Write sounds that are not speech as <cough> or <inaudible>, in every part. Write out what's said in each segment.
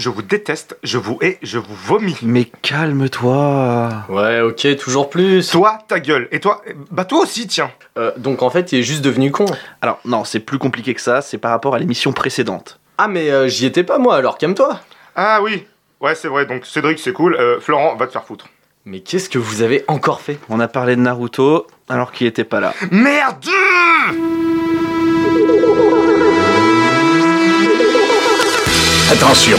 je vous déteste, je vous hais, je vous vomis. Mais calme-toi. Ouais, ok, toujours plus. Toi, ta gueule. Et toi, bah toi aussi, tiens. Euh, donc en fait, il est juste devenu con. Alors non, c'est plus compliqué que ça, c'est par rapport à l'émission précédente. Ah, mais euh, j'y étais pas moi, alors calme-toi. Ah oui. Ouais, c'est vrai. Donc Cédric, c'est cool. Euh, Florent, va te faire foutre. Mais qu'est-ce que vous avez encore fait? On a parlé de Naruto alors qu'il était pas là. Merde Attention,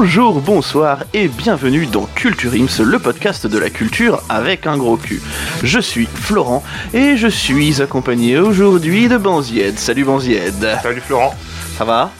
Bonjour, bonsoir et bienvenue dans Culture Ims, le podcast de la culture avec un gros cul. Je suis Florent et je suis accompagné aujourd'hui de Banzied. Salut Banzied. Salut Florent. Ça va?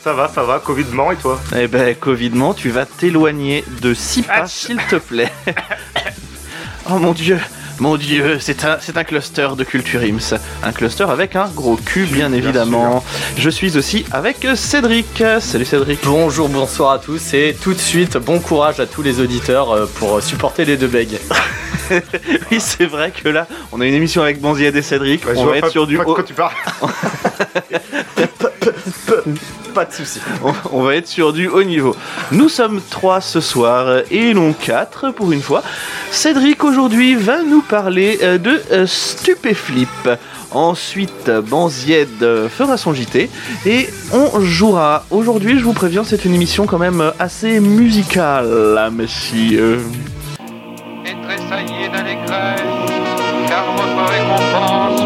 Ça va, ça va. Covidement et toi? Eh ben, Covidement, tu vas t'éloigner de six pas, s'il te plaît. <laughs> oh mon dieu, mon dieu, c'est un, c'est un cluster de Culture Ims. Un cluster avec un gros cul, bien Bien évidemment. Je suis aussi avec Cédric. Salut Cédric. Bonjour, bonsoir à tous et tout de suite, bon courage à tous les auditeurs euh, pour supporter les deux bègues. <laughs> <laughs> Oui, c'est vrai que là, on a une émission avec Banzied et Cédric. Ouais, on va être pas- sur du pas de haut- tu parles. <laughs> Pas de soucis. on, on va être sur du haut niveau. Nous sommes trois ce soir et non quatre pour une fois. Cédric aujourd'hui va nous parler euh, de euh, Stupéflip. Ensuite, Banzied fera son JT et on jouera. Aujourd'hui, je vous préviens, c'est une émission quand même assez musicale, là, monsieur. et d'allégresse, car votre récompense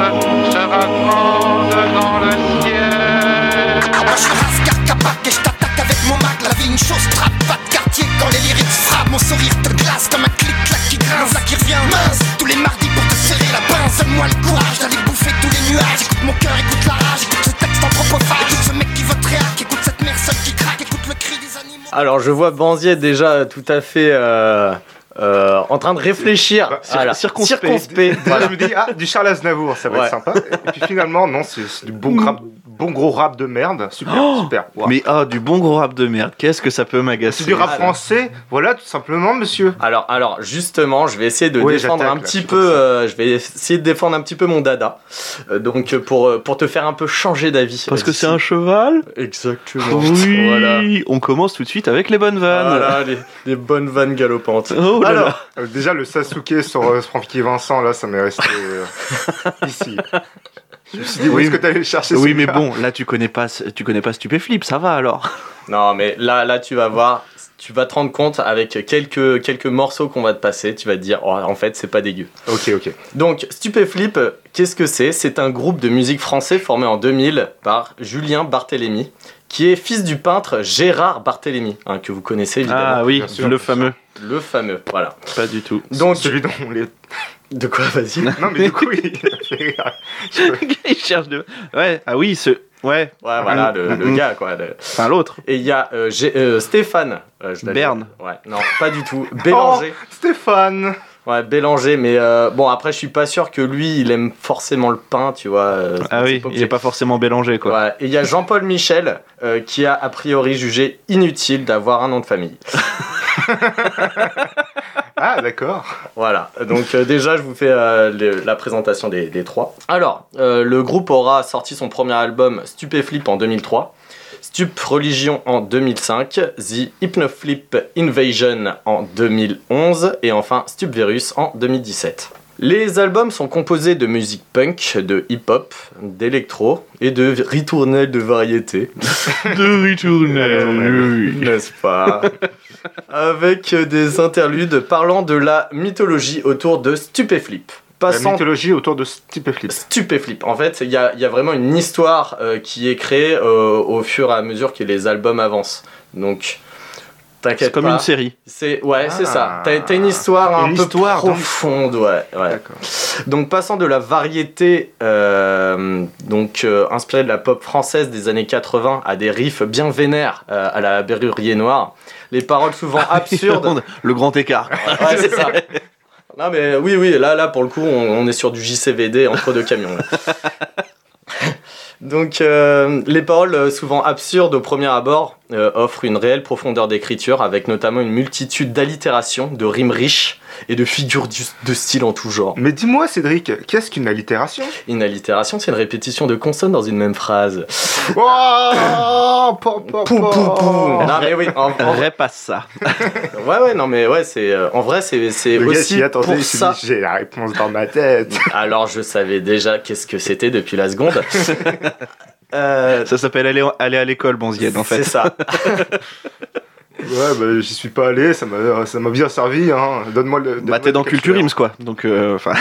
sera grande dans le ciel. Moi je rascar capac et je t'attaque avec mon mag. La vie une chose trappe, pas de quartier quand les lyrics frappent. Mon sourire te glace comme un clic-clac qui grince. Là qui revient mince, tous les mardis pour te serrer la pince. Donne-moi le courage d'aller bouffer tous les nuages. Écoute mon cœur, écoute la rage, écoute ce texte anthropophage Écoute ce mec qui vote réac, écoute cette mère seule qui craque. Écoute le cri des animaux. Alors, je vois Banzier déjà tout à fait euh, euh, en train de réfléchir. Bah, cir- Voilà. circonspect. Circonspect, voilà. je me dis, ah, du Charles Aznavour, ça va Ouais. être sympa. Et puis finalement, non, c'est du bon, rap, bon gros rap de merde. Super, Oh super. Wow. Mais ah, du bon gros rap de merde, qu'est-ce que ça peut m'agacer C'est du rap Alors. français, voilà, tout simplement, monsieur. Alors, alors, justement, je vais essayer de Ouais, défendre un petit peu. euh, je vais essayer de défendre un petit peu mon dada. Euh, donc, euh, pour euh, pour te faire un peu changer d'avis. Parce euh, que c'est un cheval Exactement. Oui Voilà. On commence tout de suite avec les bonnes vannes. Voilà, les, les bonnes vannes galopantes. Oh là Alors, là. Euh, déjà, le Sasuke sur euh, Francky Vincent, là, ça m'est resté euh, <laughs> ici. Je me suis dit, où Oui, est-ce que t'allais le chercher Oui, ce mais bon, là tu connais pas, tu connais pas Stupéflip, ça va alors. non, mais là, là, tu vas voir, tu vas te rendre compte avec quelques, quelques morceaux qu'on va te passer, tu vas te dire, oh, en fait, c'est pas dégueu. Ok, ok. Donc, Stupéflip, qu'est-ce que c'est? C'est un groupe de musique français formé en 2000 par Julien Barthélémy, qui est fils du peintre Gérard Barthélémy, hein, que vous connaissez évidemment. Ah oui, bien sûr, le fameux. Le fameux, voilà. Pas du tout. Donc, Celui dont on les... de quoi, vas-y Non, mais du coup, il <laughs> Il cherche de. Ouais, ah oui, ce. Ouais, Ouais, voilà, le, le gars, quoi. le- enfin l'autre. Et il y a euh, euh, Stéphane. euh, je l'avais- Berne. Ouais, non, pas du tout. Bélanger. Stéphane Ouais, Bélanger, mais euh, bon, après, je suis pas sûr que lui, il aime forcément le pain, tu vois. euh, Ah c'est oui, pas il obligé. est pas forcément mélangé quoi. Ouais, et il y a Jean-Paul Michel euh, qui a a priori jugé inutile d'avoir un nom de famille. <laughs> Ah, d'accord. Voilà, donc euh, déjà je vous fais euh, le- la présentation des, des trois. Alors, euh, le groupe aura sorti son premier album Stupéflip en 2003, Stup Religion en 2005, The Hypnoflip Invasion en 2011 et enfin Stup Virus en 2017. Les albums sont composés de musique punk, de hip-hop, d'électro et de ritournelles de variété. <laughs> De retourner. N'est-ce pas? Avec des interludes parlant de la mythologie autour de Stupéflip. La Passant mythologie autour de Stupéflip. Stupéflip. En fait, il y a, il y a vraiment une histoire euh, qui est créée euh, au fur et à mesure que les albums avancent. Donc, C'est t'inquiète comme pas. une série. C'est ouais, c'est Ah. ça. T'as t'as une histoire un Une peu histoire dans profonde, ouais, ouais. D'accord. Donc passant de la variété, euh, donc euh, inspirée de la pop française des années 80 à des riffs bien vénères euh, à la Berrurier Noire, les paroles souvent absurdes. Le grand écart. Ouais, c'est ça. Non mais oui oui là là pour le coup on, on est sur du JCVD entre deux camions. là. <laughs> Donc euh, les paroles euh, souvent absurdes au premier abord euh, offrent une réelle profondeur d'écriture avec notamment une multitude d'allitérations, de rimes riches et de figures du- de style en tout genre. Mais dis-moi, Cédric, qu'est-ce qu'une allitération? Une allitération c'est une répétition de consonnes dans une même phrase. Oh, Pou, pou, pou. Non mais oui, en, en- Répasse ça. <laughs> ouais ouais non mais ouais c'est euh, en vrai c'est c'est gars aussi s'y attendait, pour ça. j'ai la réponse dans ma tête. Alors je savais déjà qu'est-ce que c'était depuis la seconde. <laughs> Euh, Ça s'appelle aller, aller à l'école, Bonzienne, en fait. C'est ça. <laughs> Ouais, bah, j'y suis pas allé, ça m'a ça m'a bien servi. Hein. Donne-moi le. Bah, donne-moi t'es dans Culture vocabulaire. Ims, quoi. Donc, euh, enfin.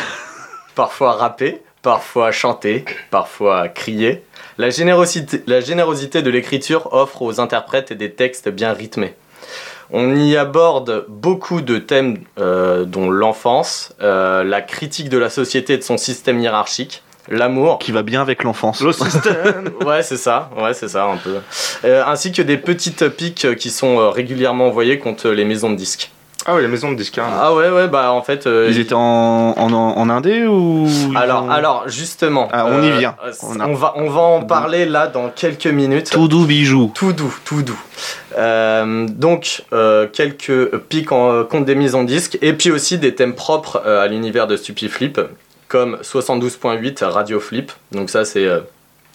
Parfois rapper, parfois chanter, parfois crier. La générosité, la générosité de l'écriture offre aux interprètes des textes bien rythmés. On y aborde beaucoup de thèmes euh, dont l'enfance, euh, la critique de la société et de son système hiérarchique, l'amour, qui va bien avec l'enfance. Le système. <laughs> Ouais, c'est ça, ouais, c'est ça, un peu. Euh, ainsi que des petites piques qui sont euh, régulièrement envoyées contre les maisons de disques. Ah ouais, la maison de disque. hein. Ah ouais, ouais, bah en fait. euh, Ils étaient en, en, en indé ou. Alors, ont- alors, justement. Ah, on y vient. euh, On a- on, va, on va en parler là dans quelques minutes. Tout doux bijou. Tout doux, tout doux. Euh, donc, euh, quelques pics en, contre des mises en disque, et puis aussi des thèmes propres euh, à l'univers de Stupiflip, comme 72.8 Radio Flip. Donc ça, c'est, euh,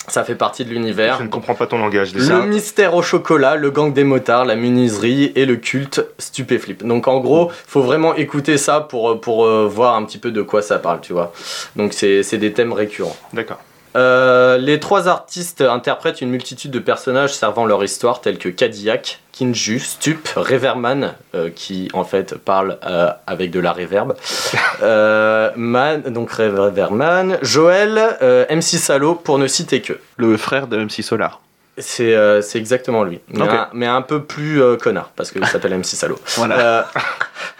ça fait partie de l'univers. Je ne comprends pas ton langage. Le déjà. mystère au chocolat, le gang des motards, la menuiserie et le culte Stupéflip. Donc en gros, faut vraiment écouter ça pour, pour euh, voir un petit peu de quoi ça parle, tu vois. Donc c'est des thèmes récurrents. D'accord. Euh, les trois artistes interprètent une multitude de personnages servant leur histoire, tels que Cadillac, Kinju, Stup, Reverman, euh, qui en fait parle euh, avec de la reverb, <laughs> euh, Man, donc Reverman, Joël, MC Salo, pour ne citer que. Le frère de MC Solar. C'est euh, exactement lui, mais, un, mais un peu plus euh, connard, parce qu'il <laughs> s'appelle MC Salo. Voilà. Euh, <laughs>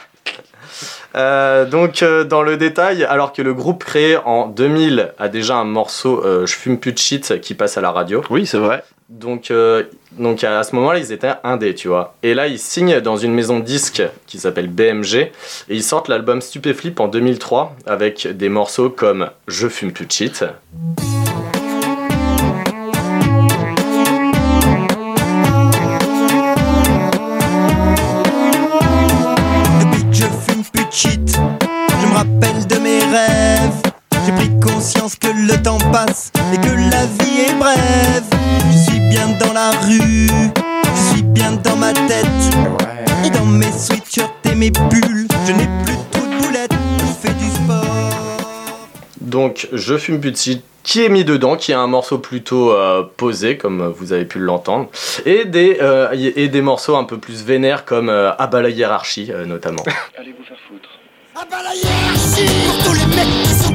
euh, donc euh, dans le détail, alors que le groupe créé en 2000 a déjà un morceau euh, Je fume plus de shit qui passe à la radio. Oui, c'est vrai. Donc, donc à ce moment-là, ils étaient indés, tu vois. Et là, ils signent dans une maison de disques qui s'appelle BMG et ils sortent l'album Stupéflip en 2003 avec des morceaux comme Je fume plus de shit. Conscience que le temps passe et que la vie est brève. Je suis bien dans la rue, je suis bien dans ma tête. Et dans mes sweatshirts et mes pulls, je n'ai plus trop de boulettes. Je fais du sport. Donc, Je fume plus de shit qui est mis dedans, qui est un morceau plutôt euh, posé, comme vous avez pu l'entendre, et des, euh, et des morceaux un peu plus vénères comme euh, bah la hiérarchie, euh, notamment. Ah bah la hiérarchie Pour tous les mecs qui sont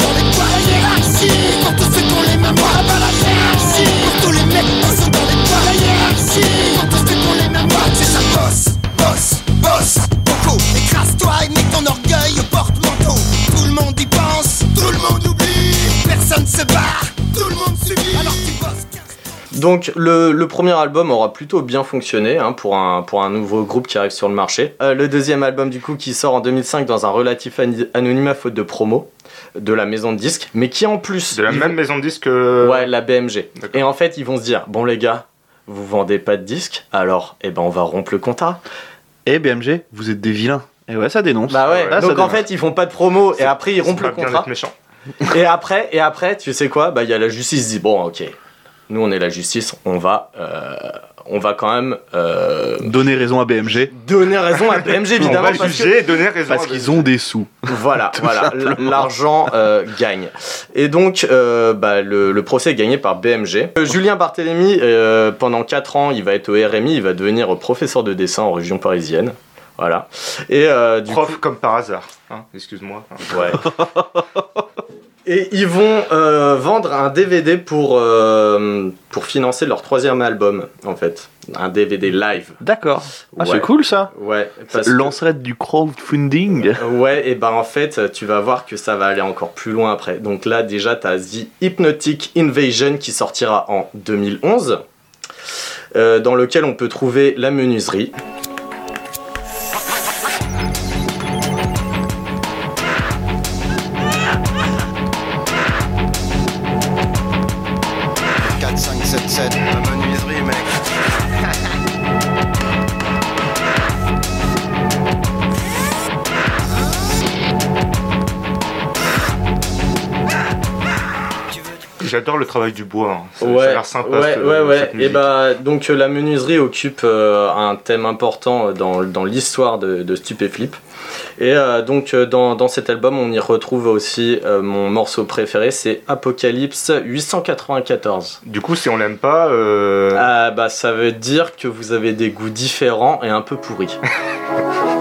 bosse, bosse Beaucoup Écrase-toi et mets ton orgueil au porte-manteau Tout le monde y pense, tout le monde oublie Personne se barre, tout le monde subit Alors tu bosses Donc le, le premier album aura plutôt bien fonctionné hein, pour, un, pour un nouveau groupe qui arrive sur le marché. Euh, le deuxième album du coup qui sort en 2005 dans un relatif anonymat faute de promo de la maison de disques, mais qui en plus... De la même vont- maison de disque. euh, Ouais, la BMG. Et en fait ils vont se dire, bon les gars, vous vendez pas de disques, alors eh ben on va rompre le contrat. Et BMG, vous êtes des vilains. Et ouais, ça dénonce. Bah ouais, Là, donc en dénonce. fait ils font pas de promo et après ils rompent le contrat. <laughs> Et après, et après, tu sais quoi? Bah il y a la justice qui dit bon ok, nous on est la justice, on va, euh, on va quand même euh, Donner raison à BMG. donner raison à BMG <laughs> On évidemment va parce que juger donner raison. Parce qu'ils ont des sous. <laughs> voilà, voilà, l'argent euh, gagne. Et donc euh, bah, le, le procès est gagné par BMG. Julien Barthélémy, pendant 4 ans, il va être au RMI, il va devenir professeur de dessin en région parisienne. Voilà. Et du Prof comme par hasard. Hein, Excuse-moi. ouais. <laughs> Et ils vont euh, vendre un DVD pour, euh, pour financer leur troisième album, en fait. Un DVD live. D'accord. Ah, Ouais. c'est cool ça. Ouais. que- Lancerait du crowdfunding. Ouais, et ben en fait, tu vas voir que ça va aller encore plus loin après. Donc là, déjà, t'as The Hypnotic Invasion qui sortira en 2011, euh, dans lequel on peut trouver la menuiserie. J'adore le travail du bois. hein. Ça, ça a Ouais, l'air sympa. ouais, ouais, ouais. cette Et musique. bah, donc euh, la menuiserie occupe euh, un thème important dans, dans l'histoire de, de Stupéflip. Et euh, donc euh, dans, dans cet album, on y retrouve aussi euh, mon morceau préféré, c'est Apocalypse 894. Du coup, si on l'aime pas, euh, Ah bah ça veut dire que vous avez des goûts différents et un peu pourris. <laughs>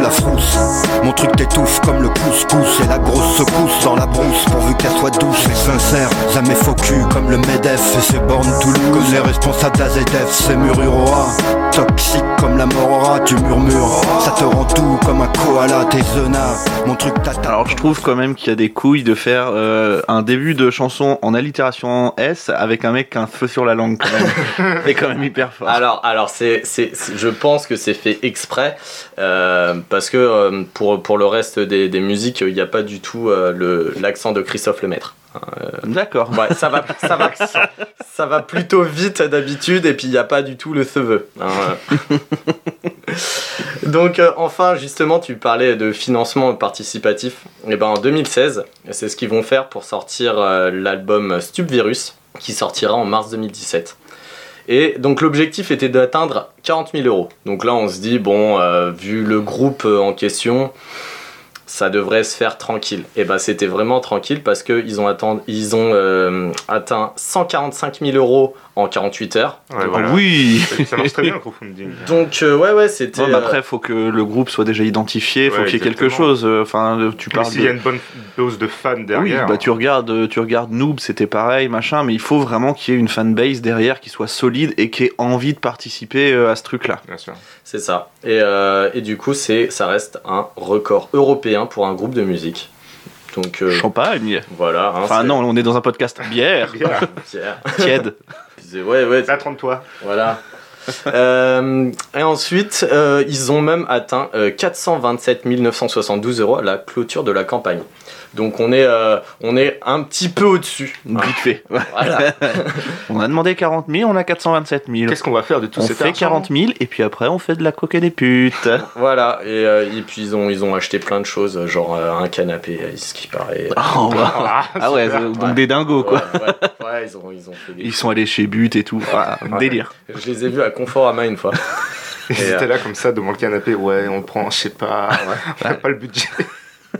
La frousse, mon truc t'étouffe comme le couscous. Et la grosse secousse dans la brousse. Pourvu qu'elle soit douce et sincère. Jamais faux cul comme le MEDEF. Et ses bornes Toulouse Comme les responsables d'AZF, c'est Mururoa. Toxique comme la morora, tu murmures Ça te rend tout comme un koala, tes zenas Mon truc t'attend Alors je trouve quand même qu'il y a des couilles de faire euh, un début de chanson en allitération en S avec un mec qui a un feu sur la langue quand même. <laughs> C'est quand même hyper fort. Alors, alors c'est, c'est, c'est- je pense que c'est fait exprès euh, parce que euh, pour, pour le reste des, des musiques, il n'y a pas du tout euh, le, l'accent de Christophe Lemaître. D'accord. Ouais, ça va, ça va, ça va plutôt vite d'habitude et puis il n'y a pas du tout le cheveu. hein. <laughs> Donc euh, enfin, justement, tu parlais de financement participatif. Et ben en 2016, c'est ce qu'ils vont faire pour sortir euh, l'album Stupvirus, qui sortira en mars 2017. Et donc l'objectif était d'atteindre 40 000 euros. Donc là, on se dit bon, euh, vu le groupe euh, en question, ça devrait se faire tranquille. Et ben c'était vraiment tranquille parce qu'ils ont, atteint, ils ont euh, atteint 145 000 euros en 48 heures. Ouais, voilà. Oui. Ça marche très bien le <laughs> crowdfunding. Donc euh, ouais ouais c'était. Ouais, mais euh, après, faut que le groupe soit déjà identifié, faut Ouais, qu'il y ait quelque chose. euh, Enfin, tu parles s'il y a une bonne dose de fans Oui, derrière. bah tu regardes, tu regardes Noob, c'était pareil, machin, mais il faut vraiment qu'il y ait une fanbase derrière qui soit solide et qui ait envie de participer à ce truc-là. Bien sûr. C'est ça. Et, euh, et du coup, c'est, ça reste un record européen pour un groupe de musique. Donc euh, Champagne. voilà. hein, Enfin non, on est dans un podcast bière, <laughs> tiède. <laughs> Ouais, ouais, Là, trompe-toi. voilà. <laughs> Euh, et ensuite, euh, ils ont même atteint euh, 427 972 euros à la clôture de la campagne. Donc on est, euh, on est un petit peu au-dessus. Vite fait. Voilà. <laughs> On a demandé 40 000, on a 427 000. Qu'est-ce qu'on va faire de tout On cet fait argent 40 000 et puis après on fait de la coque et des putes. <laughs> voilà. Et, euh, et puis ils ont, ils ont acheté plein de choses, genre euh, un canapé, ce qui paraît. Oh, bah. Ah, Ah ouais, donc Ouais. des dingos quoi. Ouais, ouais, ouais, ils ont, ils ont fait des Ils sont allés chez But et tout. Ah. Délire. Je les ai vus à Conforama une fois. Ils Et, étaient euh, là comme ça devant le canapé. Ouais, on prend, je sais pas. On a pas le budget.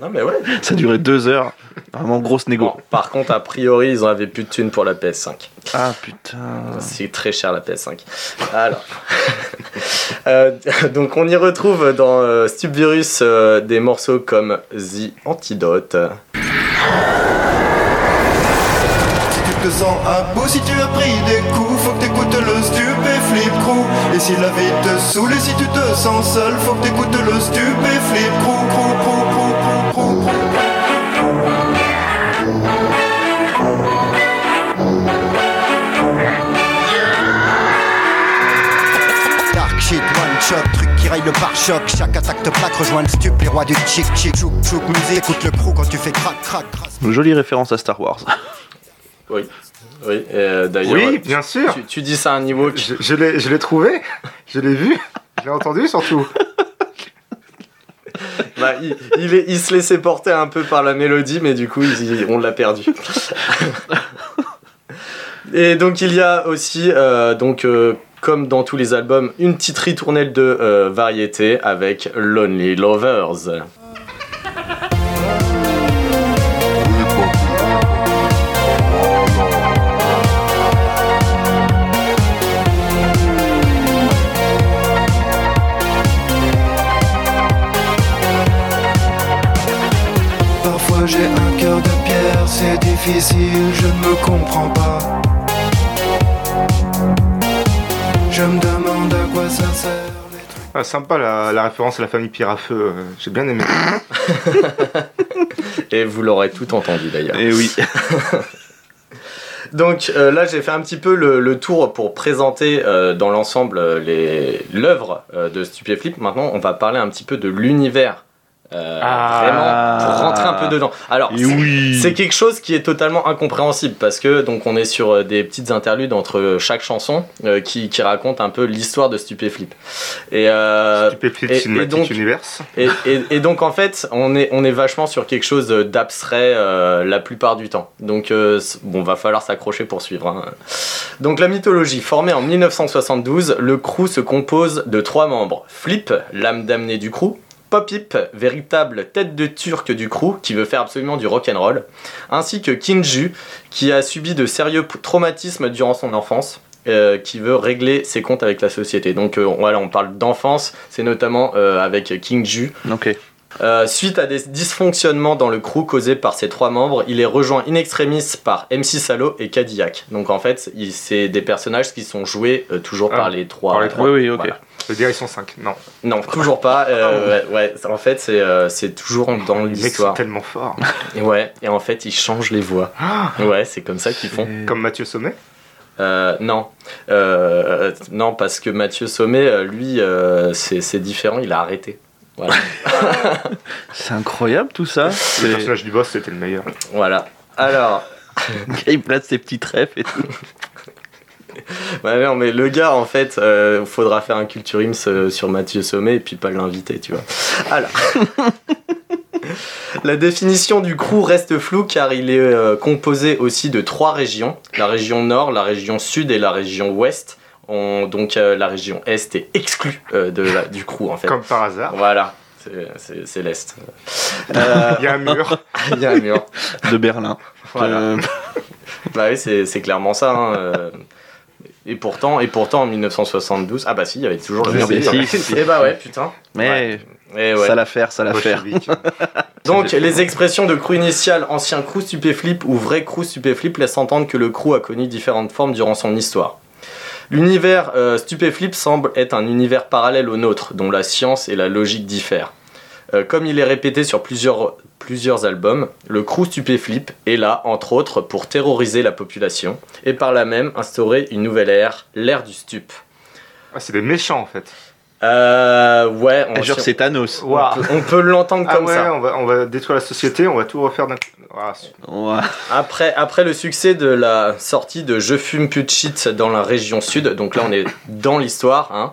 Non mais ouais. Ça durait deux heures. Vraiment grosse négo. Bon, par contre, a priori, ils en avaient plus de thunes pour la PS5. Ah putain. C'est très cher la PS5. Alors. <laughs> Euh, donc on y retrouve dans euh, Stupvirus euh, des morceaux comme The Antidote. Tu te sens un beau si tu as pris des coups, faut que t'écoutes le stupéflip crew. Et si la vie te saoule et si tu te sens seul, faut que t'écoutes le stupéflip crew, crew, crew, crew, Dark shit, one shot, truc qui raille le pare-choc. Chaque attaque te plaque, rejoins le stup, les rois du chic chic. Chouk chouk musique, écoute le crew quand tu fais crac crac crac. Jolie référence à Star Wars. <laughs> Oui. Oui, euh, d'ailleurs. Oui, bien sûr. Tu, tu dis ça à un niveau qui- Je, je l'ai trouvé. Je l'ai vu. Je l'ai entendu surtout. <laughs> Bah, il, il est- il se laissait porter un peu par la mélodie, mais du coup, il- on l'a perdu. <laughs> Et donc, il y a aussi, euh, donc, euh, comme dans tous les albums, une petite ritournelle de euh, variété avec Lonely Lovers. Difficile, je ne me comprends pas. Je me demande à quoi ça sert. les trucs. Ah, sympa la, la référence à la famille Pierre à Feu. euh, J'ai bien aimé. <laughs> Et vous l'aurez tout entendu d'ailleurs. Et oui. <laughs> Donc euh, là, j'ai fait un petit peu le, le tour pour présenter euh, dans l'ensemble l'œuvre euh, de Stupéflip. Maintenant, on va parler un petit peu de l'univers. Euh, Ah. vraiment, pour rentrer un peu dedans. Alors, oui. c'est quelque chose qui est totalement incompréhensible parce que donc on est sur euh, des petites interludes entre chaque chanson euh, qui, qui raconte un peu l'histoire de Stupéflip. Et, euh, Stupéflip et- et donc- Universe. et, et- donc en fait on est, on est vachement sur quelque chose d'abstrait euh, la plupart du temps. Donc euh, bon va falloir s'accrocher pour suivre. hein. Donc la mythologie formée en 1972, le crew se compose de trois membres. Flip, l'âme damnée du crew. Popip, véritable tête de turc du crew qui veut faire absolument du rock'n'roll, ainsi que Kinju qui a subi de sérieux traumatismes durant son enfance, euh, qui veut régler ses comptes avec la société. Donc euh, voilà, on parle d'enfance, c'est notamment euh, avec Kinju. Ok. Euh, suite à des dysfonctionnements dans le crew causés par ces trois membres, il est rejoint in extremis par MC Salo et Cadillac. Donc en fait, c'est des personnages qui sont joués euh, toujours Ah, par les trois. par les Oui, oui, ok. Voilà. Je veux dire, ils sont 5. Non. Non, toujours pas. euh, <laughs> ouais, ouais, en fait, c'est euh, toujours dans Les mecs sont l'histoire. tellement forts. Et ouais, et en fait, ils changent les voix. <gasps> Ouais, c'est comme ça qu'ils font. Comme Mathieu Sommet? Euh, non, non, parce que Mathieu Sommet, lui, c'est différent. Il a arrêté. Voilà. <laughs> C'est incroyable tout ça. Le personnage du boss, c'était le meilleur. voilà. Alors, <laughs> Il place ses petits trèfles et tout. <laughs> Ouais, non, mais le gars, en fait, euh, faudra faire un culturims euh, sur Mathieu Sommet et puis pas l'inviter, tu vois. Alors. La définition du crew reste floue car il est euh, composé aussi de trois régions la région nord, la région sud et la région ouest. On- donc euh, la région est est exclue euh, de la- du crew en fait. Comme par hasard. Voilà, c'est- l'est. Euh, <laughs> Il y a un mur. <laughs> Il y a un mur. De Berlin. Voilà. Euh, <laughs> Bah oui, c'est clairement ça. hein. Et pourtant, et pourtant, en 1972, ah bah si, il y avait toujours le Mais mur. si, si, si. Et bah ouais, putain. mais Et ouais. ça l'affaire, ça l'affaire. Donc, les expressions de crew initial, ancien crew stupéflip ou vrai crew stupéflip laissent entendre que le crew a connu différentes formes durant son histoire. L'univers euh, stupéflip semble être un univers parallèle au nôtre, dont la science et la logique diffèrent. Euh, comme il est répété sur plusieurs, albums, le crew stupéflip est là, entre autres, pour terroriser la population et par là même instaurer une nouvelle ère, l'ère du stup. Ah, c'est des méchants en fait. Euh, ouais, on, Genre c'est Thanos. on peut, on peut l'entendre Ah comme ouais, ça. on va, on va détruire la société, on va tout refaire d'un. Après, après le succès de la sortie de Je fume plus de shit dans la région sud, donc là on est dans l'histoire, hein,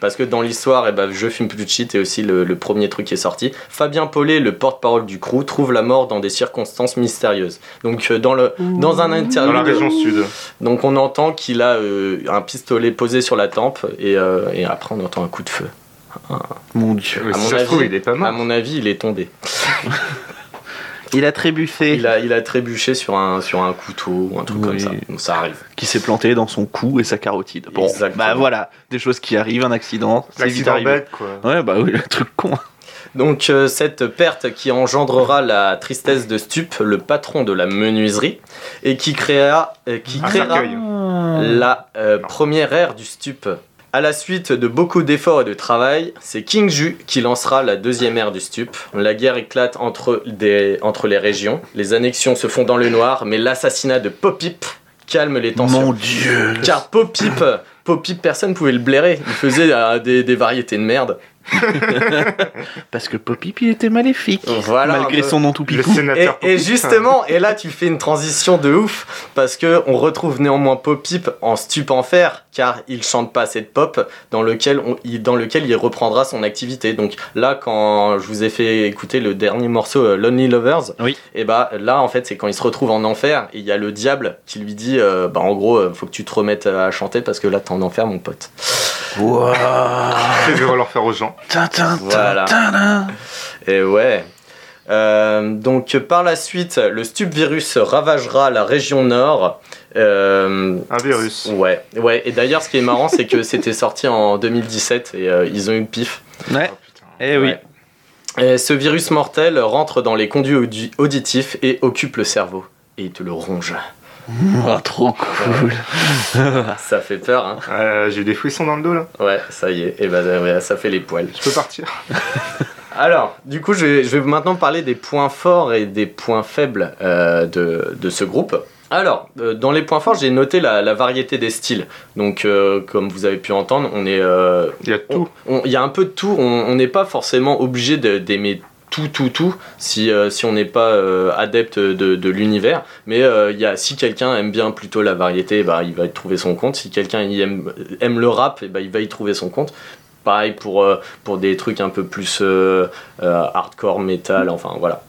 parce que dans l'histoire, eh ben, Je fume plus de shit est aussi le, le premier truc qui est sorti. Fabien Paulet, le porte-parole du crew, trouve la mort dans des circonstances mystérieuses. Donc euh, dans, le, dans un Dans interlude, la région sud. donc on entend qu'il a euh, un pistolet posé sur la tempe et, euh, et après on entend un coup de feu. Mon dieu. Si mon ça se trouve, avis- il est pas À mon avis, il est tombé. <laughs> Il a trébuffé. Il a, il a trébuché sur un, sur un couteau ou un truc comme ça. Donc ça arrive. Qui s'est planté dans son cou et sa carotide. Bon, Exactement. bah voilà, des choses qui arrivent, un accident, c'est vite arrivé. bête, quoi. Ouais, bah oui, le truc con. Donc euh, cette perte qui engendrera la tristesse de Stup, le patron de la menuiserie, et qui créera, euh, qui créera cercueil. la euh, première ère du Stup. À la suite de beaucoup d'efforts et de travail, c'est King Ju qui lancera la deuxième ère du Stup. La guerre éclate entre, des, entre les régions, les annexions se font dans le noir, mais l'assassinat de Popip calme les tensions. Mon dieu. Car Popip, Popip, personne pouvait le blairer. Il faisait euh, des, des variétés de merde. <laughs> Parce que Popip, il était maléfique. Voilà, Malgré son nom tout Le picou. Et, justement, et là tu fais une transition de ouf parce que on retrouve néanmoins Popip en stup en fer car il chante pas assez de pop dans lequel on, il, dans lequel il reprendra son activité. Donc là, quand je vous ai fait écouter le dernier morceau euh, Lonely Lovers, Oui. et bah là en fait c'est quand il se retrouve en enfer et il y a le diable qui lui dit euh, bah en gros euh, faut que tu te remettes à chanter parce que là t'es en enfer mon pote. Wouah. Je vais leur faire aux gens. Tintin, Voilà. tintin. Et ouais. Euh, donc par la suite, le stup virus ravagera la région nord. Euh, Un virus. Ouais, ouais. Et d'ailleurs, ce qui est marrant, c'est que c'était sorti en 2017 et euh, ils ont eu le pif. Ouais, Oh, putain. eh oui. Ouais. Et ce virus mortel rentre dans les conduits audi- auditifs et occupe le cerveau. Et il te le ronge. Oh, trop cool. <laughs> Ça fait peur, hein Euh, J'ai eu des frissons dans le dos là. Ouais, ça y est. Et bah ouais, ça fait les poils. Je peux partir. <laughs> Alors, du coup, je vais, je vais maintenant parler des points forts et des points faibles euh, de, de ce groupe. Alors, euh, dans les points forts, j'ai noté la, la variété des styles. Donc, euh, comme vous avez pu entendre, on est, euh, Il y a tout. il y a un peu de tout. On on n'est pas forcément obligé de- d'aimer tout, tout, tout si, euh, si on n'est pas euh, adepte de, de l'univers. Mais euh, y a, si quelqu'un aime bien plutôt la variété, bah, il va y trouver son compte. Si quelqu'un aime, aime le rap, et bah, il va y trouver son compte. Pareil pour, euh, pour des trucs un peu plus hardcore, metal, enfin voilà.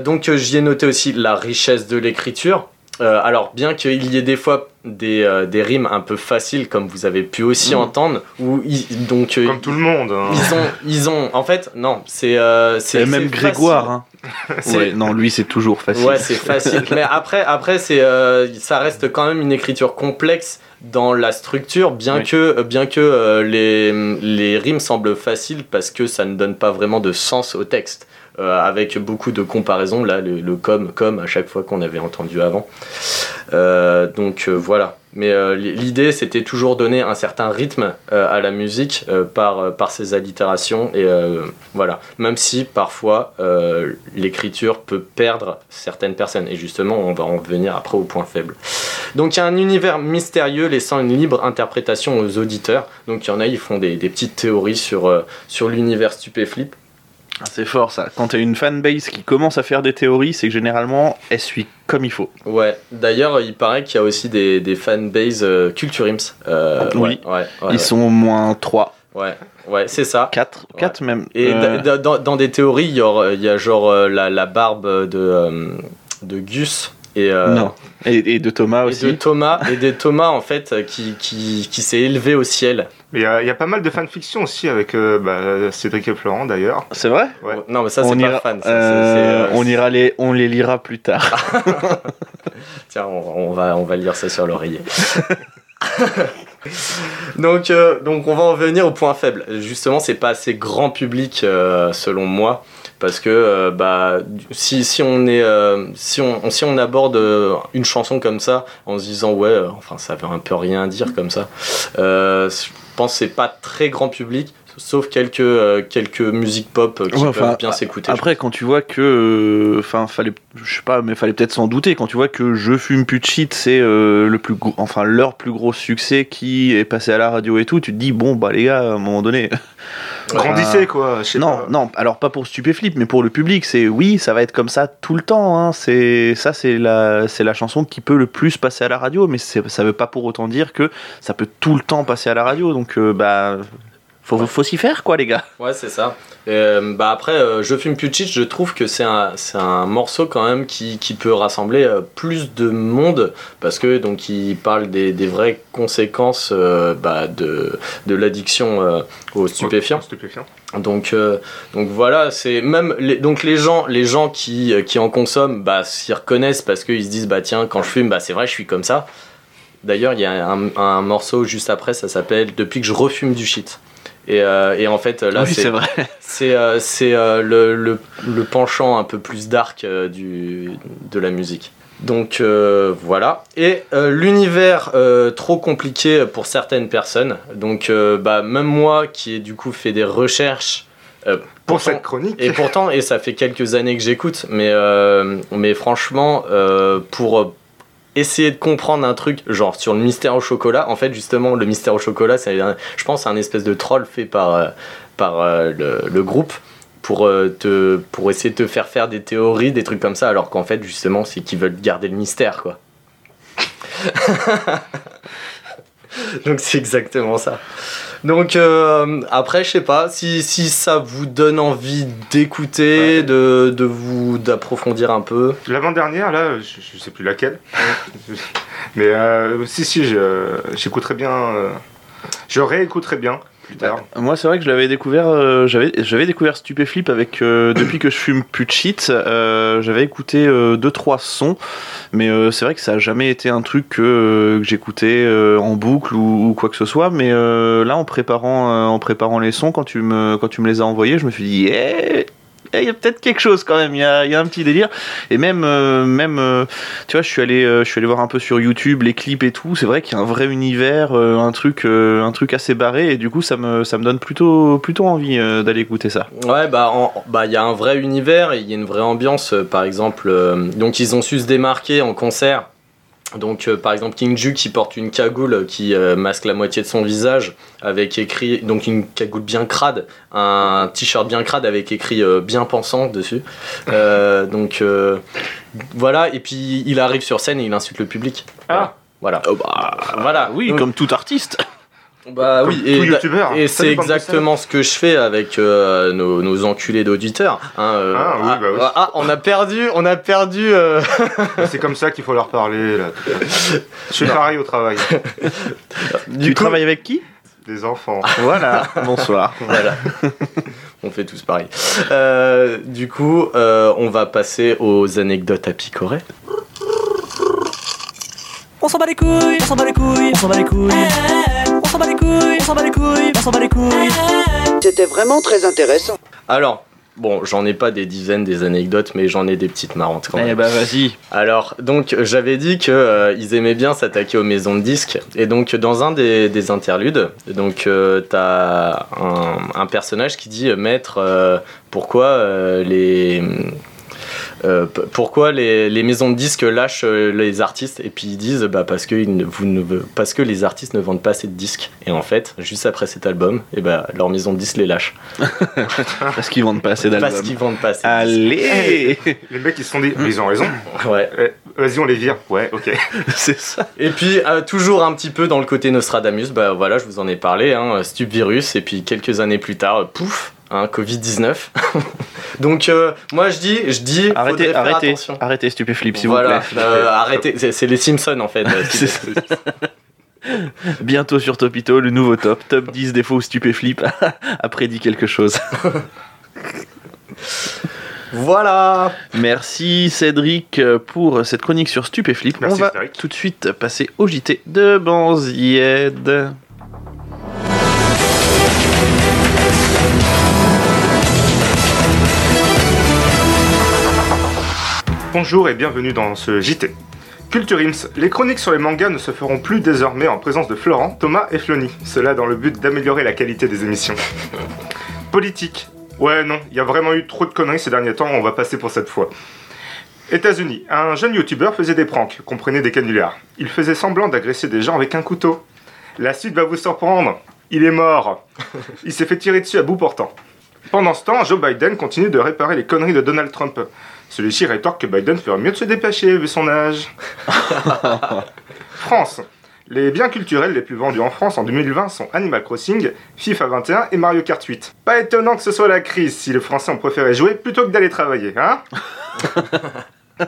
Donc j'y ai noté aussi la richesse de l'écriture. Euh, alors bien qu'il y ait des fois des, euh, des rimes un peu faciles, comme vous avez pu aussi Mhm. entendre, où ils, donc euh, Comme tout le monde. hein. ils ont, ils ont, en fait, non, c'est, euh, c'est Et même Grégoire. facile. Hein. <laughs> Ouais, non, lui, c'est toujours facile. Ouais, c'est facile. Mais après, après c'est, euh, ça reste quand même une écriture complexe dans la structure, bien Oui. que, bien que euh, les, les rimes semblent faciles parce que ça ne donne pas vraiment de sens au texte. Euh, avec beaucoup de comparaisons, là, le, le comme, comme à chaque fois qu'on avait entendu avant. Euh, donc euh, voilà. Mais l'idée, c'était toujours donner un certain rythme à la musique par, par ses allitérations. Et voilà. Même si parfois l'écriture peut perdre certaines personnes. Et justement, on va en venir après au point faible. Donc il y a un univers mystérieux laissant une libre interprétation aux auditeurs. Donc il y en a, ils font des, petites théories sur, sur l'univers stupéflip. C'est fort ça. Quand t'as une fanbase qui commence à faire des théories, c'est que généralement elle suit comme il faut. Ouais, d'ailleurs, il paraît qu'il y a aussi des, des fanbases euh, Culture Ims. Euh, Oui. Ouais, ouais, ouais, Ils sont au moins 3, Ouais, ouais, c'est ça. 4, 4 même. Et Euh, dans, dans des théories, il y, a genre euh, la, la barbe de, de Gus et, euh, non. Et, et de Thomas et aussi. de Thomas, et de Thomas en fait euh, qui, qui, qui s'est élevé au ciel. Mais il y, a- il y a pas mal de fanfiction aussi avec euh, bah, Cédric et Florent d'ailleurs. C'est vrai? Ouais. Non, mais ça, c'est pas ira, fan. ça, euh, euh, on ira les, on les lira plus tard. <laughs> Tiens, on, on va, on va lire ça sur l'oreiller. <laughs> donc, euh, donc, on va en venir au point faible. Justement, c'est pas assez grand public euh, selon moi. Parce que euh, bah, si, si, on est, euh, si, on, si on aborde euh, une chanson comme ça en se disant ouais, enfin ça veut un peu rien dire comme ça, je pense que c'est pas très grand public, sauf quelques, euh, quelques musiques pop euh, qui Ouais, peuvent bien s'écouter. Après, quand tu vois que, euh, enfin, fallait, je sais pas, mais fallait peut-être s'en douter. Quand tu vois que Je fume plus de shit, c'est euh, le plus, gros- enfin, leur plus gros succès qui est passé à la radio et tout. Tu te dis bon, bah les gars, à un moment donné. <laughs> Grandissez quoi. je sais Non, pas. non, alors pas pour Stupéflip, mais pour le public, c'est oui, ça va être comme ça tout le temps. Hein. C'est ça, c'est la, c'est la chanson qui peut le plus passer à la radio, mais ça veut pas pour autant dire que ça peut tout le temps passer à la radio. Donc, euh, bah, faut, faut s'y faire, quoi, les gars. Ouais, c'est ça. Euh, bah après, euh, Je fume plus de shit, je trouve que c'est un, c'est un morceau quand même qui, qui peut rassembler euh, plus de monde parce que donc il parle des, des vraies conséquences euh, bah, de, de l'addiction euh, aux stupéfiants. Stupéfiant. Donc, euh, donc voilà, c'est même les, donc les gens, les gens qui, qui en consomment, bah, s'y reconnaissent parce qu'ils se disent bah tiens quand je fume, bah c'est vrai je suis comme ça. D'ailleurs il y a un, un morceau juste après, ça s'appelle Depuis que je refume du shit. Et, euh, et en fait là oui, c'est c'est euh, euh, le, le, le penchant un peu plus dark du, de la musique. Donc voilà. Et l'univers trop compliqué pour certaines personnes. Donc bah, même moi qui ai du coup fait des recherches. euh, Pour pourtant- cette chronique. et pourtant, et ça fait quelques années que j'écoute, mais, euh, mais franchement, euh, pour essayer de comprendre un truc, genre sur le mystère au chocolat, en fait, justement, le mystère au chocolat, c'est je pense, un espèce de troll fait par, euh, par euh, le, le groupe pour, euh, te, pour essayer de te faire faire des théories, des trucs comme ça, alors qu'en fait, justement, c'est qu'ils veulent garder le mystère, quoi. <laughs> Donc c'est exactement ça. Donc euh, après, je sais pas, si, si ça vous donne envie d'écouter, de, de vous d'approfondir un peu. L'avant-dernière, là, je, je sais plus laquelle. <laughs> Mais euh, si, si, je- j'écouterai bien. euh, je réécouterai bien tard. Moi, c'est vrai que je découvert. euh, j'avais, découvert Stupéflip avec euh, <clears throat> depuis que je fume plus de euh, j'avais écouté euh, deux trois sons, mais c'est vrai que ça a jamais été un truc que, j'écoutais en boucle ou, quoi que ce soit. Mais là, en préparant, en préparant les sons, quand tu me, quand tu me les as envoyés, je me suis dit, eh, il y a peut-être quelque chose quand même. Il y a, y a un petit délire. Et même, euh, même, euh, tu vois, je suis allé, euh, je suis allé voir un peu sur YouTube les clips et tout. C'est vrai qu'il y a un vrai univers, un truc, un truc assez barré. Et du coup, ça me, ça me donne plutôt, plutôt envie d'aller écouter ça. Ouais, bah bah il y a un vrai univers il y a une vraie ambiance. Par exemple, donc ils ont su se démarquer en concert Donc, euh, par exemple, King Ju qui porte une cagoule qui euh, masque la moitié de son visage, avec écrit, donc une cagoule bien crade, un t-shirt bien crade avec écrit euh, bien pensant dessus. Euh, <laughs> donc, euh, voilà, et puis il arrive sur scène et il insulte le public. Ah. Voilà. Oh bah, Voilà. oui, Donc, comme tout artiste. Bah Comme oui, et, youtubeur. et Ça c'est exactement ce que je fais avec euh, nos, nos enculés d'auditeurs. hein, euh, Ah oui, bah oui. ah, on a perdu, on a perdu. euh, <laughs> C'est comme ça qu'il faut leur parler. Là. Je suis pareil au travail. <laughs> du tu coup- travailles avec qui? Des enfants. Voilà, <laughs> bonsoir. Voilà. on fait tous pareil. Euh, du coup, euh, on va passer aux anecdotes à picorer. On s'en bat les couilles, on s'en bat les couilles, on s'en bat les couilles. S'en bat les couilles, on s'en bat les couilles, on s'en bat les couilles. C'était vraiment très intéressant. Alors, bon, j'en ai pas des dizaines des anecdotes, mais j'en ai des petites marrantes quand même. Eh bah vas-y. Alors, donc, j'avais dit que euh, ils aimaient bien s'attaquer aux maisons de disques. Et donc, dans un des, des interludes, donc, euh, t'as un, un personnage qui dit euh, Maître, euh, pourquoi euh, les. Euh, pourquoi les, les maisons de disques lâchent euh, les artistes et puis ils disent bah parce que ils ne- vous ne parce que les artistes ne vendent pas assez de disques et en fait juste après cet album et bah leur maison de disques les lâche <laughs> Parce qu'ils vendent pas assez d'albums. parce qu'ils vendent pas assez de disques. Allez Les mecs, ils se sont dit, mais ils ont raison. <laughs> ouais Eh, Vas-y, on les vire. Ouais, ok. <laughs> C'est ça. Et puis, euh, toujours un petit peu dans le côté Nostradamus, bah voilà, je vous en ai parlé, hein, Stup Virus, et puis quelques années plus tard, pouf, hein, Covid-19. <laughs> Donc, euh, moi je dis, je dis, Arrêtez, faire arrêtez, attention. arrêtez Stupéflip s'il voilà, vous plaît. euh, arrêtez, c'est les Simpsons en fait. euh. <laughs> <laughs> Bientôt sur Topito, le nouveau top, top 10 des faux Stupéflip a prédit quelque chose. Voilà Merci Cédric pour cette chronique sur Stupéflip. Merci, On va Cédric. tout de suite passer au JT de Banzied. Bonjour et bienvenue dans ce JT. Culture Ims, les chroniques sur les mangas ne se feront plus désormais en présence de Florent, Thomas et Flony. Cela dans le but d'améliorer la qualité des émissions. <laughs> Politique. Ouais, non, il y a vraiment eu trop de conneries ces derniers temps, on va passer pour cette fois. États-Unis, un jeune youtubeur faisait des pranks, comprenez des canulars. Il faisait semblant d'agresser des gens avec un couteau. La suite va vous surprendre. Il est mort. <laughs> Il s'est fait tirer dessus à bout portant. Pendant ce temps, Joe Biden continue de réparer les conneries de Donald Trump. Celui-ci rétorque que Biden ferait mieux de se dépêcher vu son âge. <laughs> France. Les biens culturels les plus vendus en France en 2020 sont Animal Crossing, FIFA 21 et Mario Kart 8. Pas étonnant que ce soit la crise si les Français ont préféré jouer plutôt que d'aller travailler, hein? <laughs>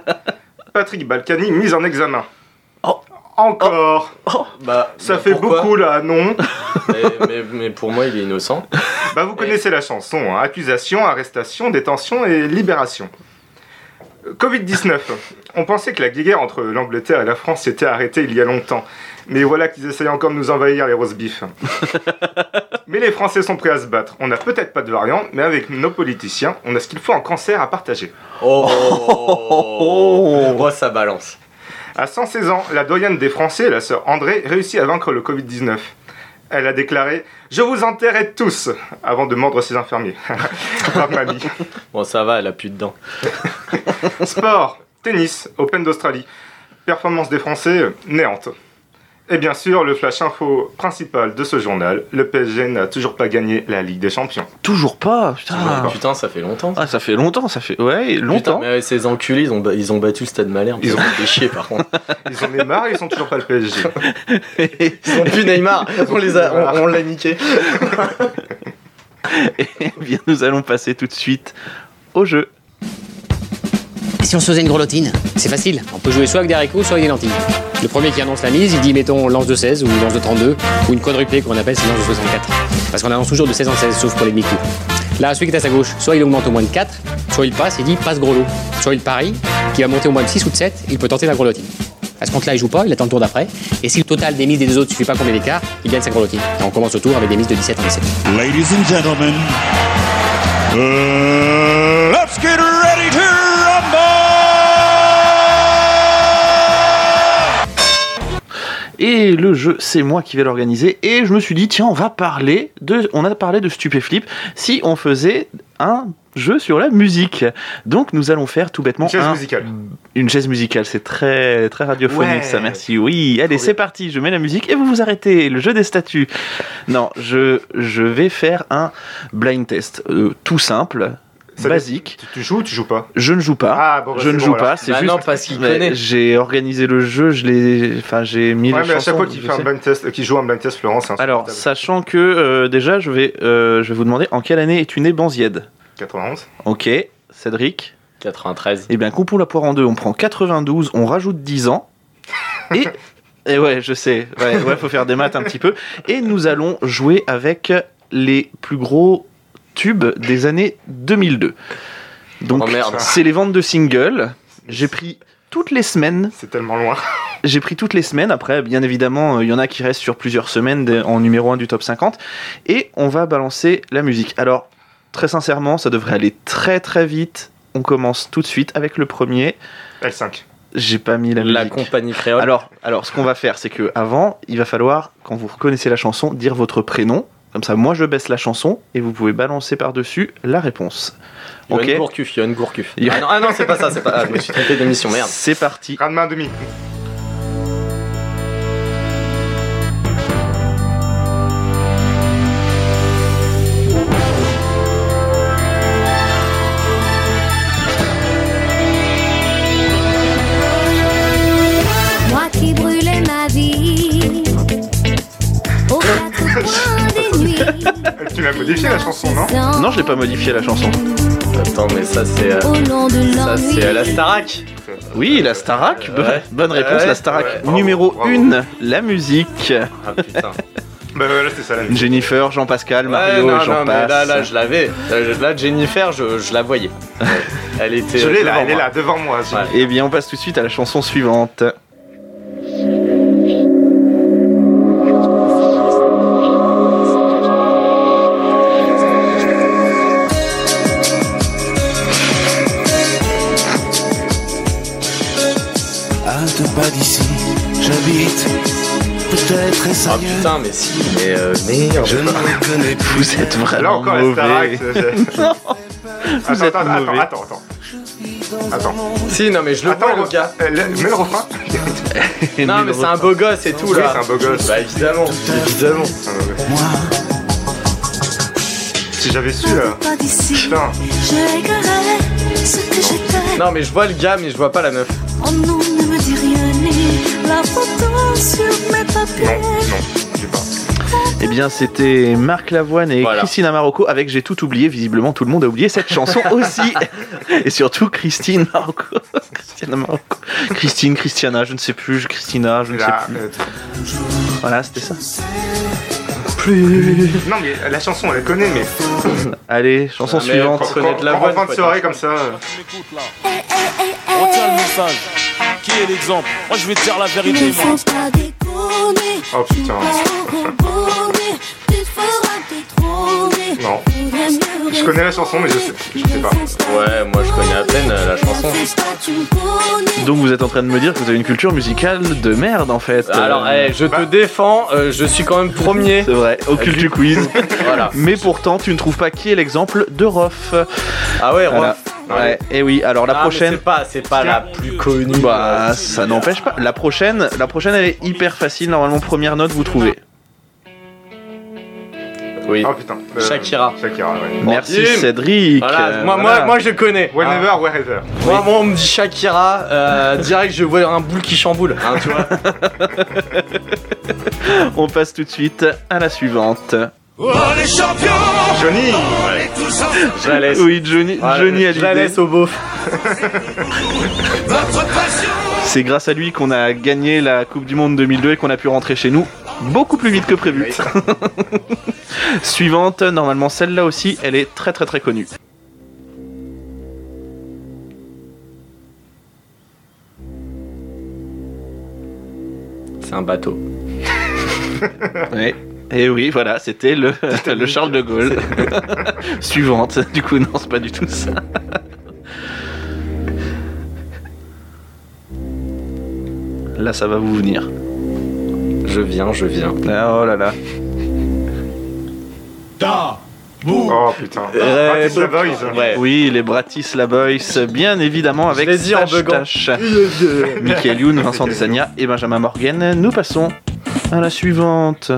Patrick Balkany mis en examen. Oh. Encore Bah, Ça bah, fait pourquoi? beaucoup là, non? <laughs> Mais, mais- mais pour moi, il est innocent. Bah vous connaissez la chanson, hein. accusation, arrestation, détention et libération. Euh, Covid-19. On pensait que la guerre entre l'Angleterre et la France s'était arrêtée il y a longtemps. Mais voilà qu'ils essayent encore de nous envahir les roast beef. <laughs> mais les Français sont prêts à se battre. On n'a peut-être pas de variant, mais avec nos politiciens, on a ce qu'il faut en cancer à partager. Oh, oh, ça balance. À 116 ans, la doyenne des Français, la sœur André, réussit à vaincre le Covid-19. Elle a déclaré Je vous enterrai tous avant de mordre ses infirmiers. <laughs> Par mamie. <laughs> Bon, ça va, elle a plus de dents. <laughs> Sport, tennis, Open d'Australie. Performance des Français, euh, néante. Et bien sûr, le flash info principal de ce journal, le PSG n'a toujours pas gagné la Ligue des Champions. Toujours pas, putain. Putain, ça fait longtemps. Ah, ça fait longtemps, ça fait. Ouais, longtemps. Putain, mais ces enculés, ils ont, ba- ils ont battu le stade Malherbe. Ils ont- ont fait chier par contre. <laughs> Ils en ont marre, ils sont toujours pas le PSG. <laughs> Ils ont plus Neymar. On les a, on, on l'a niqué. <laughs> Eh bien, nous allons passer tout de suite au jeu. Si on se faisait une grelottine, c'est facile. On peut jouer soit avec des haricots, soit avec des lentilles. Le premier qui annonce la mise, il dit mettons lance de 16 ou lance de 32 ou une quadruplée qu'on appelle c'est lance de 64. Parce qu'on annonce toujours de 16 en 16 sauf pour les demi-coups. Là, celui qui est à sa gauche, soit il augmente au moins de 4, soit il passe et dit passe gros lot. Soit il parie, qui va monter au moins de 6 ou de 7, il peut tenter la grelottine. À ce compte-là, il joue pas, il attend le tour d'après. Et si le total des mises des deux autres suffit pas combien d'écart, il gagne sa grelottine. Et on commence au tour avec des mises de 17 en 17. Ladies and gentlemen, uh, Et le jeu, c'est moi qui vais l'organiser. Et je me suis dit, tiens, on va parler de. On a parlé de Stupéflip. Si on faisait un jeu sur la musique. Donc nous allons faire tout bêtement Une chaise un- musicale. une chaise musicale. C'est très très radiophonique Ouais. ça. Merci. Oui, allez, c'est parti. Je mets la musique et vous vous arrêtez. Le jeu des statues. Non, je je vais faire un blind test euh, tout simple, Ça basique. Tu, tu joues ou tu joues pas Je ne joue pas. Ah, bon, bah, je ne bon, joue alors. pas. C'est Bah juste. non, parce qu'il connaît. J'ai organisé le jeu. Je l'ai. Enfin, j'ai mis Ouais, les mais à chansons. chaque fois qu'il fait un blind test, euh, qu'il joue un blind test, Florence, Alors, sachant que euh, déjà, je vais, euh, je vais vous demander en quelle année es-tu né, Banzied? 91. Ok, Cédric? 93. Eh bien, coupons la poire en deux. On prend 92, on rajoute 10 ans. <laughs> Et, et ouais, je sais. Ouais, ouais, faut faire des maths un petit peu. Et nous allons jouer avec les plus gros tubes des années 2002. Donc, Oh, c'est les ventes de singles. J'ai pris toutes les semaines. C'est tellement loin. <laughs> J'ai pris toutes les semaines. Après, bien évidemment, euh, il y en a qui restent sur plusieurs semaines en numéro 1 du top 50. Et on va balancer la musique. Alors, très sincèrement, ça devrait aller très très vite. On commence tout de suite avec le premier. L5. J'ai pas mis la, La musique. compagnie créole. Alors, alors, ce qu'on va faire, c'est que avant, il va falloir, quand vous reconnaissez la chanson, dire votre prénom. Comme ça, moi, je baisse la chanson et vous pouvez balancer par-dessus la réponse. Yohan Ok. Gourcuff, Yohan Gourcuff. Ah non, ah non, c'est pas ça, c'est pas. Ah, je me suis trompé d'émission, merde. C'est parti. Ras de main demi. <laughs> Tu l'as modifié la chanson, non Non, je l'ai pas modifié la chanson. Attends, mais ça, c'est. euh, Ça, c'est euh, la Starac. Oui, la Starac. Bo- Ouais. Bonne réponse, Ouais, la Starac. ouais, Numéro bravo. 1, la musique. Ah putain. Bah c'est ça la musique. Jennifer, Jean-Pascal, Ouais, Mario, non, et j'en passe. là, là, je l'avais. Là, je- Là, Jennifer, je, je la voyais. <laughs> Elle était. Je l'ai là, devant elle est moi. là, devant moi. Ouais. Eh bien, on passe tout de suite à la chanson suivante. Peut-être Ah Essagneux. putain, mais si, mais euh, merde. Je ne <laughs> me connais plus. Vous êtes Là vraiment encore, la Starac. mauvais. c'est- <laughs> Non, Attends, vous êtes attends, attends, mauvais. attends, attends. Attends. Si, non, mais je le Attends, vois, le gars. Euh, le- Mets le refrain. <laughs> Non, mais c'est un beau gosse et tout, Oui, là. c'est un beau gosse. Bah, évidemment, évidemment. Ah, Si j'avais su là. Pas d'ici, Putain. je égarais ce que j'étais. Non, mais je vois le gars, mais je vois pas la meuf. Oh non, ne me dis rien, ni la Non, non, j'ai pas. Eh bien, c'était Marc Lavoine et Voilà. Christina Marocco avec J'ai tout oublié. Visiblement, tout le monde a oublié cette chanson <laughs> aussi. et surtout Christine Marocco. Christina Marocco. Christine, Christiana, je ne sais plus. je- Christina, je ne sais plus. euh, Voilà, c'était ça. Non, mais la chanson, elle la connaît, mais. <laughs> Allez, chanson Ah, suivante. Faut connaître la En fin de soirée, comme ça. euh, Retiens le message. Qui est l'exemple? Moi, je vais te dire la vérité, moi. Oh putain. Non. Je connais la chanson, mais je sais, je sais pas. Ouais, moi, je connais à peine euh, la chanson. Donc, vous êtes en train de me dire que vous avez une culture musicale de merde en fait. Alors, Euh, eh, je te défends, euh, je suis quand même premier. C'est vrai, au culture quiz. <laughs> Voilà. Mais pourtant, tu ne trouves pas qui est l'exemple de Rof. Ah ouais, Voilà. Rof. Ouais, et oui, alors la Ah, mais prochaine. C'est pas, c'est pas la plus connue. Bah, ça n'empêche pas. La prochaine, la prochaine, elle est hyper facile. Normalement, première note, vous trouvez. Oui. Oh putain. Euh, Shakira. Shakira, ouais. Merci. Cédric. Voilà, Euh, moi, voilà. moi, moi, je connais. Whenever, wherever. Moi, moi, on me dit Shakira, euh, direct, je vois un boule qui chamboule. Hein, tu vois <laughs> On passe tout de suite à la suivante. Oh les champions Johnny Je la laisse. Oui, Johnny, Johnny a je la laisse au beauf. Votre passion C'est grâce à lui qu'on a gagné la Coupe du Monde 2002 et qu'on a pu rentrer chez nous beaucoup plus vite que prévu. <laughs> Suivante, normalement celle-là aussi, elle est très très très connue. C'est un bateau. <laughs> Ouais. Et oui, voilà, c'était <laughs> le, le Charles de Gaulle. Suivante, du coup, non, c'est pas du tout ça. Là, ça va vous venir. Je viens, je viens. Ah, oh là là. Da Oh putain. Euh, Bratislava Boys. Ouais. Oui, les Bratislava Boys, bien évidemment, avec Sash. Tash, Michael Youn, Vincent Desagna et Benjamin Morgan. Nous passons à la suivante.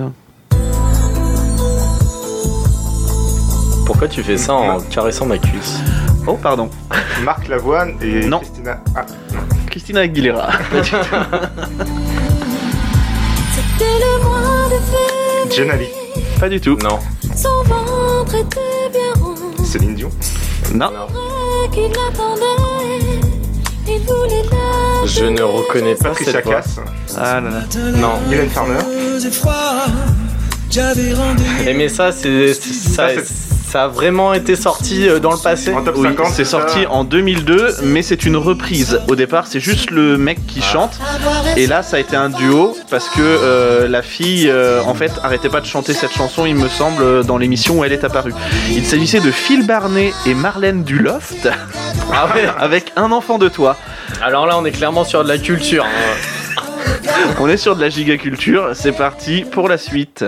Pourquoi tu fais ça en caressant ma cuisse? Oh, pardon. Marc Lavoine et Non. Christina. Ah, Christina Aguilera. C'était le mois de février. Jenali. Pas du tout. Non. Son ventre était bien rond. Céline Dion. Non. La. Je ne reconnais pas Patricia cette voix. Cass. Ah là là. Non. Mylène Farmer. Eh, mais ça, c'est ça, Ça, c'est- ça a vraiment été sorti euh, dans le passé. En top Oui, 50. c'est sorti en 2002, mais c'est une reprise. Au départ, c'est juste le mec qui chante. Et là, ça a été un duo parce que euh, la fille, euh, en fait, arrêtait pas de chanter cette chanson, il me semble, dans l'émission où elle est apparue. Il s'agissait de Phil Barnet et Marlène Duloft <laughs> Ah ouais. avec un enfant de toi. Alors là, on est clairement sur de la culture. hein. <laughs> On est sur de la gigaculture. C'est parti pour la suite.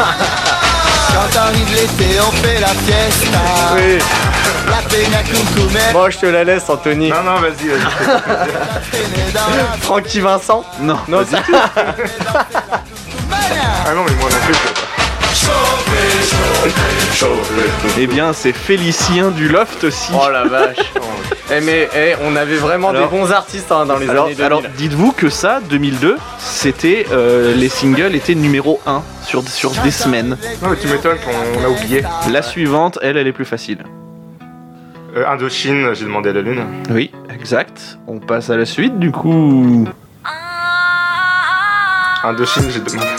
<laughs> Quand arrive l'été, on fait la fiesta. Oui. La peña est Bon, je te la laisse, Anthony. Non, non, vas-y, vas-y. <laughs> Francky Vincent Non, Non, ça- du. <laughs> Ah non, mais moi non plus, je pas. Eh bien, c'est Félicien Duloft aussi. Oh la vache. Eh mais eh, on avait vraiment Alors- des bons artistes hein, dans les Alors, années 2000. alors, dites-vous que ça, 2002, c'était euh, les singles étaient numéro 1 sur, sur des semaines. Non, mais tu m'étonnes qu'on a oublié. La suivante, elle, elle est plus facile. Euh, Indochine, j'ai demandé à la lune. Oui, exact. On passe à la suite, du coup. Indochine, j'ai demandé. <laughs>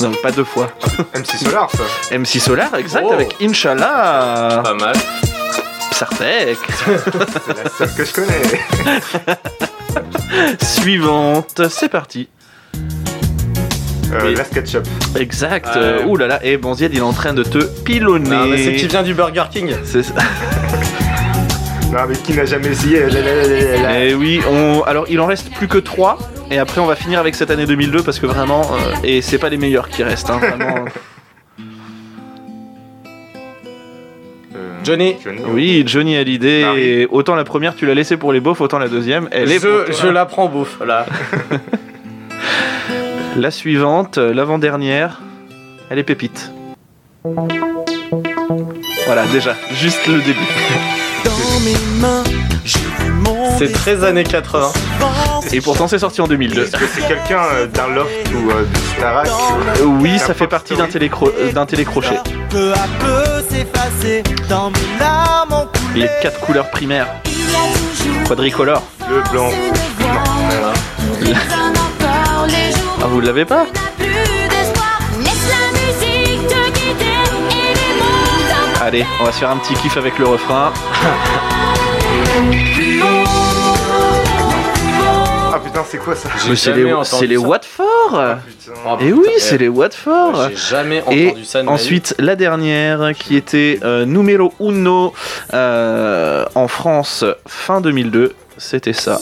Non, pas deux fois. MC Solar, ça. MC Solar, exact, Oh. avec Inch'Allah. Pas mal. Psartek. <laughs> C'est la seule que je connais. <laughs> Suivante, c'est parti. Euh, Ketchup. Exact. Euh, Ouh là là, et Bonzied, il est en train de te pilonner. Non, mais c'est qui vient du Burger King. C'est ça. <laughs> Non, mais qui n'a jamais essayé? La- la- la- la- la- Et oui, on... alors il en reste plus que 3 et après on va finir avec cette année 2002 parce que vraiment euh, et c'est pas les meilleurs qui restent hein, vraiment. Johnny. oui, Johnny Hallyday Marie. et autant la première tu l'as laissée pour les beaufs, autant la deuxième elle est pour Je, toi. je la prends bouffe là. <laughs> La suivante, l'avant-dernière, elle est pépite. Voilà, déjà, juste le début. C'est très années 80. Et pourtant c'est sorti en 2002. Est-ce que c'est quelqu'un euh, d'un loft ou euh, de Starac euh, oui, ça fait partie d'un télécro- euh, d'un télécrochet. peu à peu s'effacer dans mes larmes ont coulé. Les quatre couleurs primaires, Il y a toujours quadricolore. Le blanc. Ah, vous l'avez pas Allez, on va se faire un petit kiff avec le refrain. <laughs> Ah putain, c'est quoi ça Mais c'est jamais les, entendu c'est les. Watford Putain. Oh, Et oui, eh, c'est les Watford J'ai jamais Et entendu ça de ma vie. ensuite, la dernière qui était euh, numéro uno euh, en France fin 2002, c'était ça.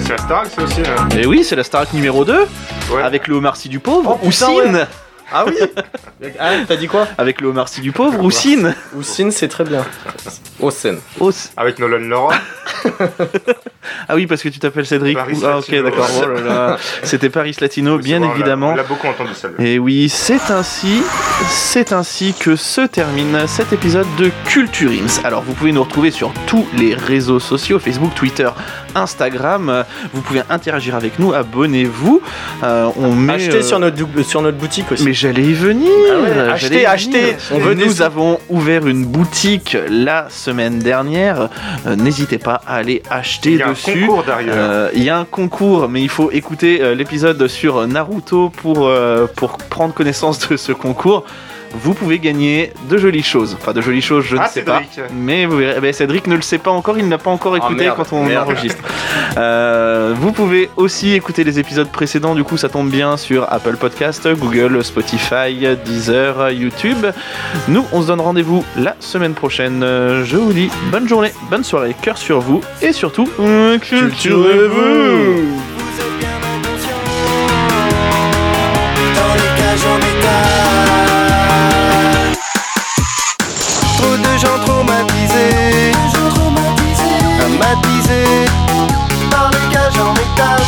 C'est la Starac, ça aussi. là. Et oui, c'est la Starac numéro 2 Ouais. avec le Omar Sy du pauvre, Oh, putain, Oussine ouais. Ah oui Ah, t'as dit quoi Avec le Omar Sy du pauvre, Oussine Oussine, c'est très bien. Oussine. Ous- Avec Nolan Leroy. <laughs> Ah oui, parce que tu t'appelles Cédric. Paris ah ok, d'accord. Oh là là. <laughs> C'était Paris Latino, bien évidemment. On l'a beaucoup entendu ça. Et oui, c'est ainsi, c'est ainsi que se termine cet épisode de Culture Ims. Alors, vous pouvez nous retrouver sur tous les réseaux sociaux, Facebook, Twitter, Instagram. Vous pouvez interagir avec nous, abonnez-vous. Euh, on met, Achetez euh, sur, notre, dou- sur notre boutique aussi. Mais j'allais y venir. Ah ouais, achetez, y achetez. venir. On veut des Nous avons ouvert une boutique la semaine dernière. Euh, N'hésitez pas à aller acheter Il y a un dessus. Euh, Il y a un concours, mais il faut écouter euh, l'épisode sur Naruto pour, euh, pour prendre connaissance de ce concours. Vous pouvez gagner de jolies choses. Enfin, de jolies choses, je Ah, ne sais Cédric. pas. Mais vous verrez, eh ben, Cédric ne le sait pas encore, il n'a pas encore écouté merde, quand on merde. enregistre. Euh, vous pouvez aussi écouter les épisodes précédents, du coup ça tombe bien sur Apple Podcast, Google, Spotify, Deezer, YouTube. Nous, on se donne rendez-vous la semaine prochaine. Je vous dis bonne journée, bonne soirée, cœur sur vous et surtout, culturez-vous Dans les cages en métal gens traumatisés Amatisés Par les cages en métal